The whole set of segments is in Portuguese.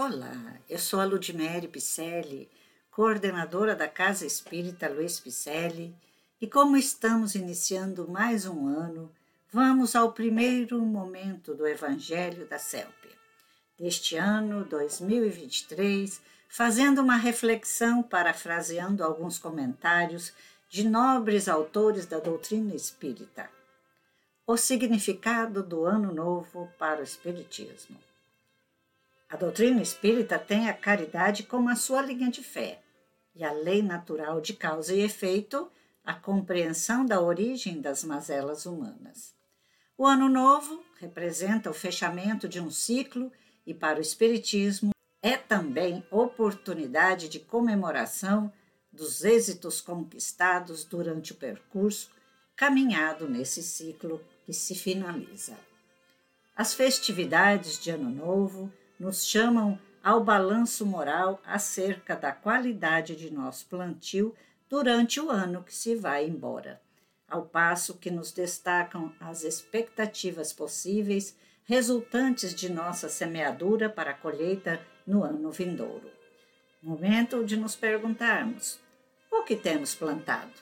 Olá, eu sou a Ludmere Picelli, coordenadora da Casa Espírita Luiz Picelli, e como estamos iniciando mais um ano, vamos ao primeiro momento do Evangelho da Célpia. Deste ano 2023, fazendo uma reflexão, parafraseando alguns comentários de nobres autores da doutrina espírita. O significado do Ano Novo para o Espiritismo. A doutrina espírita tem a caridade como a sua linha de fé e a lei natural de causa e efeito, a compreensão da origem das mazelas humanas. O Ano Novo representa o fechamento de um ciclo e, para o Espiritismo, é também oportunidade de comemoração dos êxitos conquistados durante o percurso caminhado nesse ciclo que se finaliza. As festividades de Ano Novo nos chamam ao balanço moral acerca da qualidade de nosso plantio durante o ano que se vai embora, ao passo que nos destacam as expectativas possíveis resultantes de nossa semeadura para a colheita no ano vindouro. Momento de nos perguntarmos: o que temos plantado?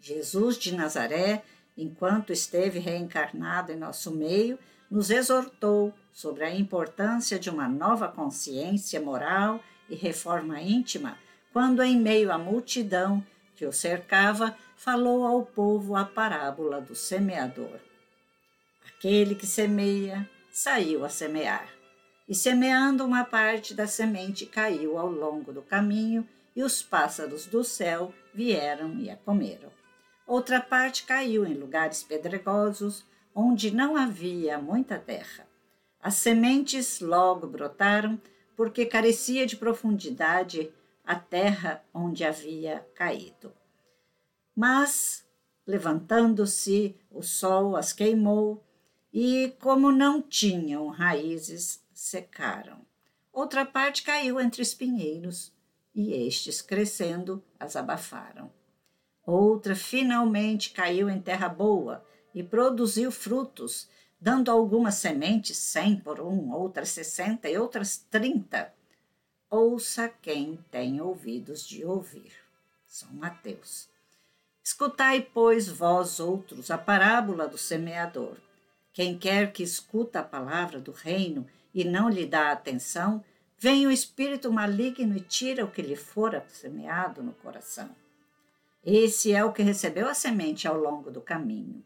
Jesus de Nazaré, enquanto esteve reencarnado em nosso meio, nos exortou sobre a importância de uma nova consciência moral e reforma íntima, quando, em meio à multidão que o cercava, falou ao povo a parábola do semeador. Aquele que semeia saiu a semear, e semeando uma parte da semente caiu ao longo do caminho, e os pássaros do céu vieram e a comeram. Outra parte caiu em lugares pedregosos, onde não havia muita terra. As sementes logo brotaram, porque carecia de profundidade a terra onde havia caído. Mas, levantando-se, o sol as queimou, e, como não tinham raízes, secaram. Outra parte caiu entre espinheiros, e estes, crescendo, as abafaram. Outra finalmente caiu em terra boa, e produziu frutos, dando algumas sementes cem por um, outras sessenta e outras trinta. Ouça quem tem ouvidos de ouvir. São Mateus. Escutai, pois, vós outros, a parábola do semeador. Quem quer que escuta a palavra do reino e não lhe dá atenção, vem o espírito maligno e tira o que lhe fora semeado no coração. Esse é o que recebeu a semente ao longo do caminho.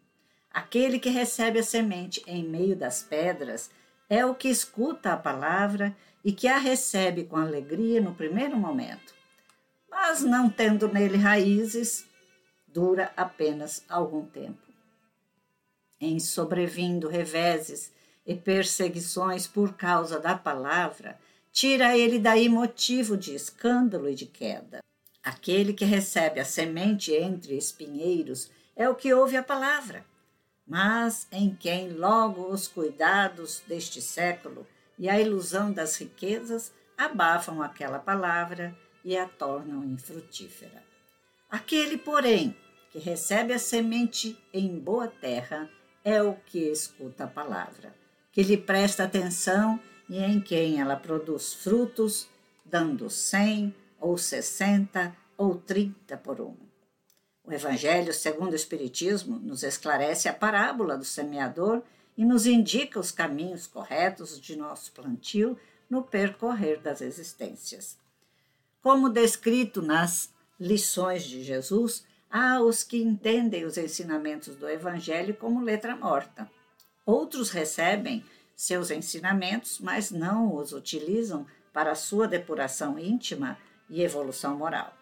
Aquele que recebe a semente em meio das pedras é o que escuta a palavra e que a recebe com alegria no primeiro momento. Mas não tendo nele raízes, dura apenas algum tempo. Em sobrevindo reveses e perseguições por causa da palavra, tira ele daí motivo de escândalo e de queda. Aquele que recebe a semente entre espinheiros é o que ouve a palavra mas em quem logo os cuidados deste século e a ilusão das riquezas abafam aquela palavra e a tornam infrutífera. Aquele, porém, que recebe a semente em boa terra é o que escuta a palavra, que lhe presta atenção e em quem ela produz frutos, dando cem ou sessenta ou trinta por um. O Evangelho segundo o Espiritismo nos esclarece a parábola do semeador e nos indica os caminhos corretos de nosso plantio no percorrer das existências. Como descrito nas lições de Jesus, há os que entendem os ensinamentos do Evangelho como letra morta. Outros recebem seus ensinamentos, mas não os utilizam para sua depuração íntima e evolução moral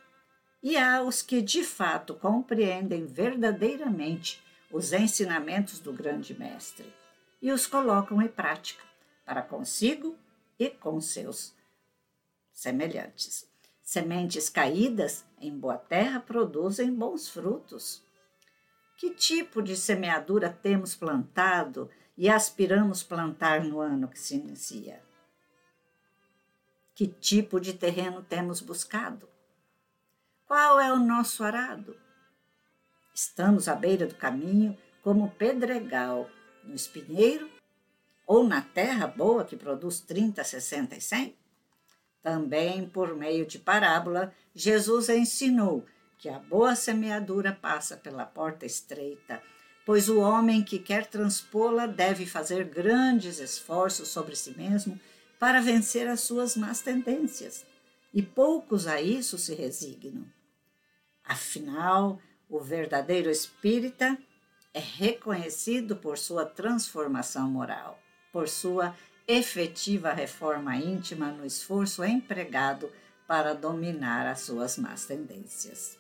e há os que de fato compreendem verdadeiramente os ensinamentos do grande mestre e os colocam em prática para consigo e com seus semelhantes. Sementes caídas em boa terra produzem bons frutos. Que tipo de semeadura temos plantado e aspiramos plantar no ano que se inicia? Que tipo de terreno temos buscado? Qual é o nosso arado? Estamos à beira do caminho, como pedregal, no espinheiro, ou na terra boa que produz 30, 60 e 100? Também por meio de parábola, Jesus ensinou que a boa semeadura passa pela porta estreita, pois o homem que quer transpô-la deve fazer grandes esforços sobre si mesmo para vencer as suas más tendências, e poucos a isso se resignam. Afinal, o verdadeiro espírita é reconhecido por sua transformação moral, por sua efetiva reforma íntima no esforço empregado para dominar as suas más tendências.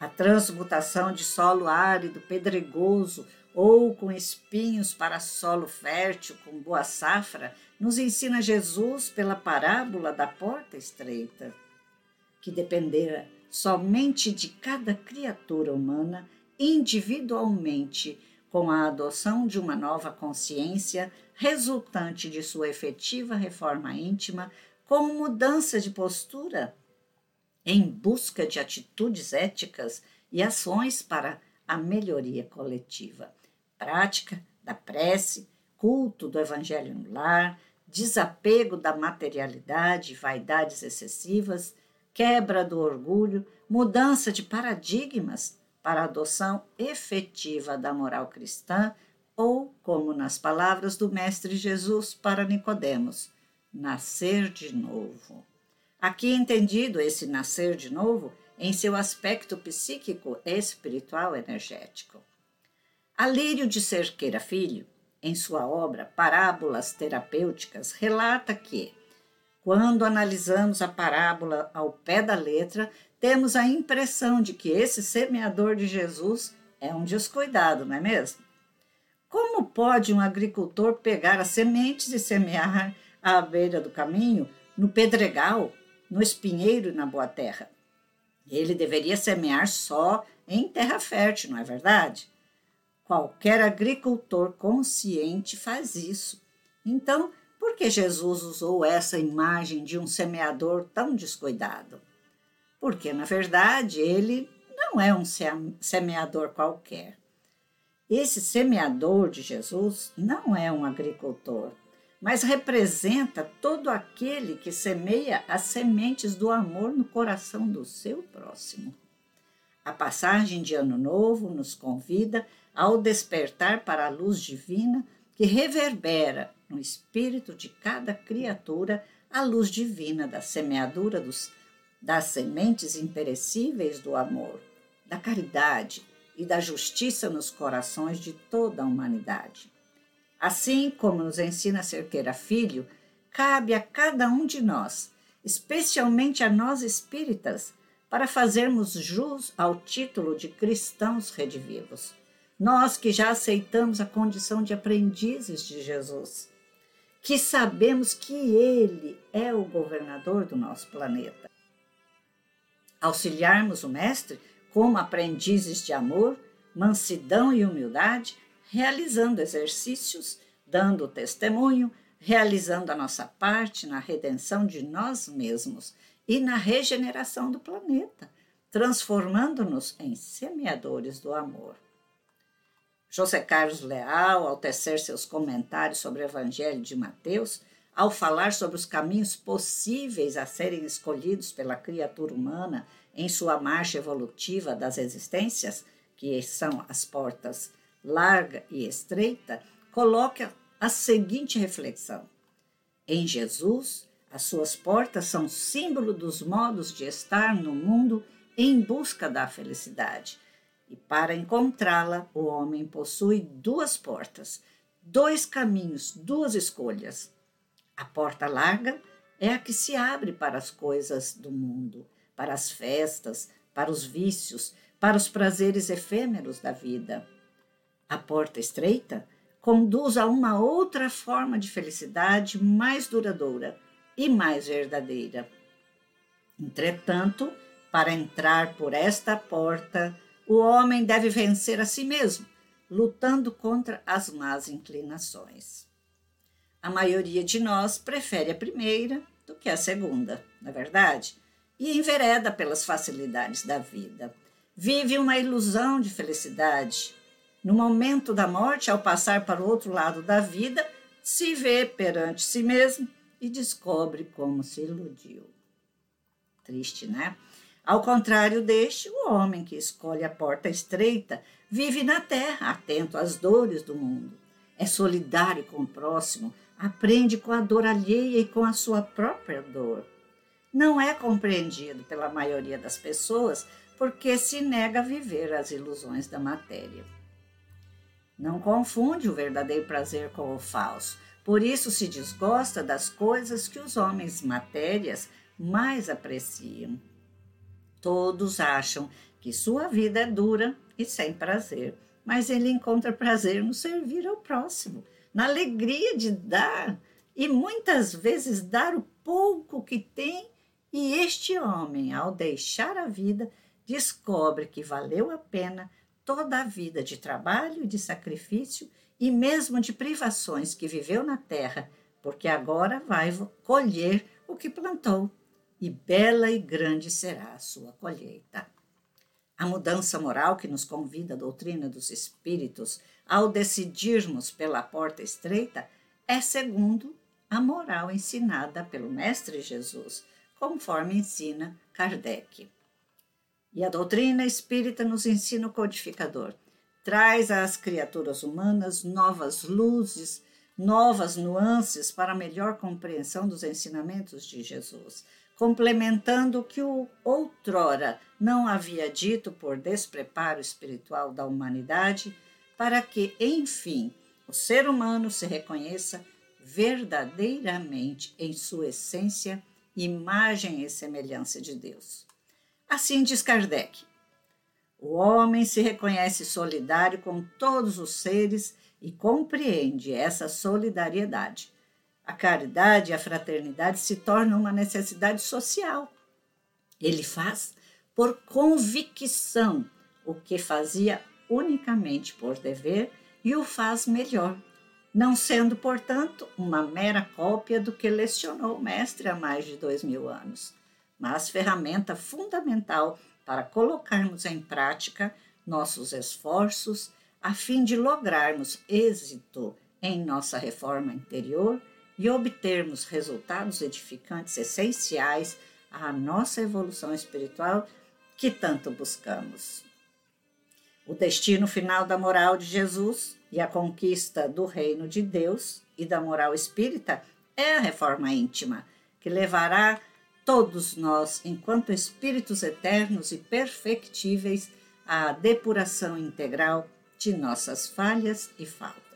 A transmutação de solo árido, pedregoso ou com espinhos para solo fértil com boa safra nos ensina Jesus pela parábola da porta estreita, que dependera somente de cada criatura humana individualmente com a adoção de uma nova consciência resultante de sua efetiva reforma íntima, como mudança de postura em busca de atitudes éticas e ações para a melhoria coletiva. Prática da prece, culto do evangelho no lar, desapego da materialidade e vaidades excessivas, quebra do orgulho, mudança de paradigmas para a adoção efetiva da moral cristã, ou, como nas palavras do Mestre Jesus para Nicodemos, nascer de novo. Aqui entendido esse nascer de novo em seu aspecto psíquico, espiritual, energético. Alírio de Cerqueira Filho, em sua obra Parábolas Terapêuticas, relata que, quando analisamos a parábola ao pé da letra, temos a impressão de que esse semeador de Jesus é um descuidado, não é mesmo? Como pode um agricultor pegar as sementes e semear à beira do caminho, no pedregal, no espinheiro e na boa terra? Ele deveria semear só em terra fértil, não é verdade? Qualquer agricultor consciente faz isso. Então, por que Jesus usou essa imagem de um semeador tão descuidado? porque na verdade ele não é um semeador qualquer. Esse semeador de Jesus não é um agricultor, mas representa todo aquele que semeia as sementes do amor no coração do seu próximo. A passagem de Ano Novo nos convida ao despertar para a luz divina que reverbera no espírito de cada criatura a luz divina da semeadura dos das sementes imperecíveis do amor, da caridade e da justiça nos corações de toda a humanidade. Assim como nos ensina Cerqueira Filho, cabe a cada um de nós, especialmente a nós espíritas, para fazermos jus ao título de cristãos redivivos. Nós que já aceitamos a condição de aprendizes de Jesus, que sabemos que Ele é o governador do nosso planeta auxiliarmos o Mestre como aprendizes de amor, mansidão e humildade, realizando exercícios, dando testemunho, realizando a nossa parte na redenção de nós mesmos e na regeneração do planeta, transformando-nos em semeadores do amor. José Carlos Leal, ao tecer seus comentários sobre o Evangelho de Mateus, ao falar sobre os caminhos possíveis a serem escolhidos pela criatura humana em sua marcha evolutiva das existências, que são as portas larga e estreita, coloca a seguinte reflexão: em Jesus, as suas portas são símbolo dos modos de estar no mundo em busca da felicidade. E para encontrá-la, o homem possui duas portas, dois caminhos, duas escolhas a porta larga é a que se abre para as coisas do mundo, para as festas, para os vícios, para os prazeres efêmeros da vida. A porta estreita conduz a uma outra forma de felicidade mais duradoura e mais verdadeira. Entretanto, para entrar por esta porta, o homem deve vencer a si mesmo, lutando contra as más inclinações. A maioria de nós prefere a primeira do que a segunda, não é verdade? E envereda pelas facilidades da vida. Vive uma ilusão de felicidade. No momento da morte, ao passar para o outro lado da vida, se vê perante si mesmo e descobre como se iludiu. Triste, né? Ao contrário deste, o homem que escolhe a porta estreita vive na terra, atento às dores do mundo. É solidário com o próximo, aprende com a dor alheia e com a sua própria dor. Não é compreendido pela maioria das pessoas porque se nega a viver as ilusões da matéria. Não confunde o verdadeiro prazer com o falso, por isso se desgosta das coisas que os homens matérias mais apreciam. Todos acham que sua vida é dura e sem prazer, mas ele encontra prazer no servir ao próximo, na alegria de dar e muitas vezes dar o pouco que tem. E este homem, ao deixar a vida, descobre que valeu a pena toda a vida de trabalho e de sacrifício e mesmo de privações que viveu na terra, porque agora vai colher o que plantou e bela e grande será a sua colheita. A mudança moral que nos convida a doutrina dos espíritos ao decidirmos pela porta estreita é segundo a moral ensinada pelo Mestre Jesus, conforme ensina Kardec. E a doutrina espírita nos ensina o codificador. Traz às criaturas humanas novas luzes, novas nuances para melhor compreensão dos ensinamentos de Jesus, complementando o que o outrora não havia dito por despreparo espiritual da humanidade, para que, enfim, o ser humano se reconheça verdadeiramente em sua essência, imagem e semelhança de Deus. Assim diz Kardec: o homem se reconhece solidário com todos os seres e compreende essa solidariedade a caridade e a fraternidade se tornam uma necessidade social. Ele faz por convicção o que fazia unicamente por dever e o faz melhor, não sendo, portanto, uma mera cópia do que lecionou o mestre há mais de dois mil anos, mas ferramenta fundamental para colocarmos em prática nossos esforços a fim de lograrmos êxito em nossa reforma interior e obtermos resultados edificantes essenciais à nossa evolução espiritual que tanto buscamos. O destino final da moral de Jesus e a conquista do reino de Deus e da moral espírita é a reforma íntima, que levará todos nós, enquanto espíritos eternos e perfectíveis, à depuração integral de nossas falhas e faltas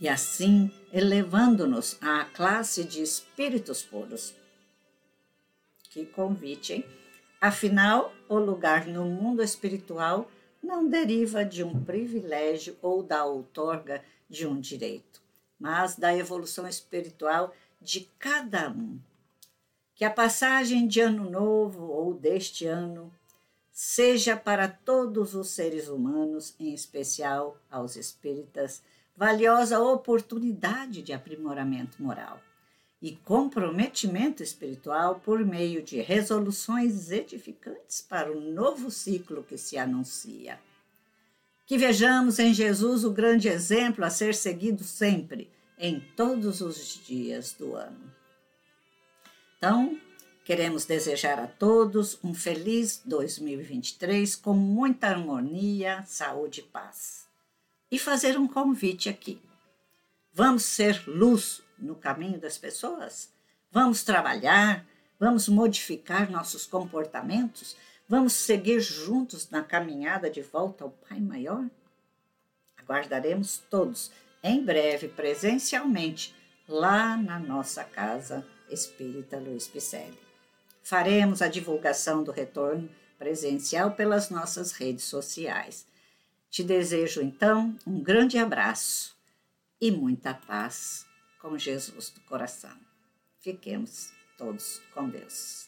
e assim elevando-nos à classe de espíritos puros. Que convite, hein? Afinal, o lugar no mundo espiritual não deriva de um privilégio ou da outorga de um direito, mas da evolução espiritual de cada um. Que a passagem de ano novo ou deste ano seja para todos os seres humanos, em especial aos espíritas, valiosa oportunidade de aprimoramento moral e comprometimento espiritual por meio de resoluções edificantes para o novo ciclo que se anuncia. Que vejamos em Jesus o grande exemplo a ser seguido sempre, em todos os dias do ano. Então, queremos desejar a todos um feliz 2023 com muita harmonia, saúde e paz e fazer um convite aqui. Vamos ser luz no caminho das pessoas? Vamos trabalhar? Vamos modificar nossos comportamentos? Vamos seguir juntos na caminhada de volta ao Pai Maior? Aguardaremos todos em breve, presencialmente, lá na nossa casa Espírita Luiz Picelli. Faremos a divulgação do retorno presencial pelas nossas redes sociais. Te desejo então um grande abraço e muita paz com Jesus do coração. Fiquemos todos com Deus.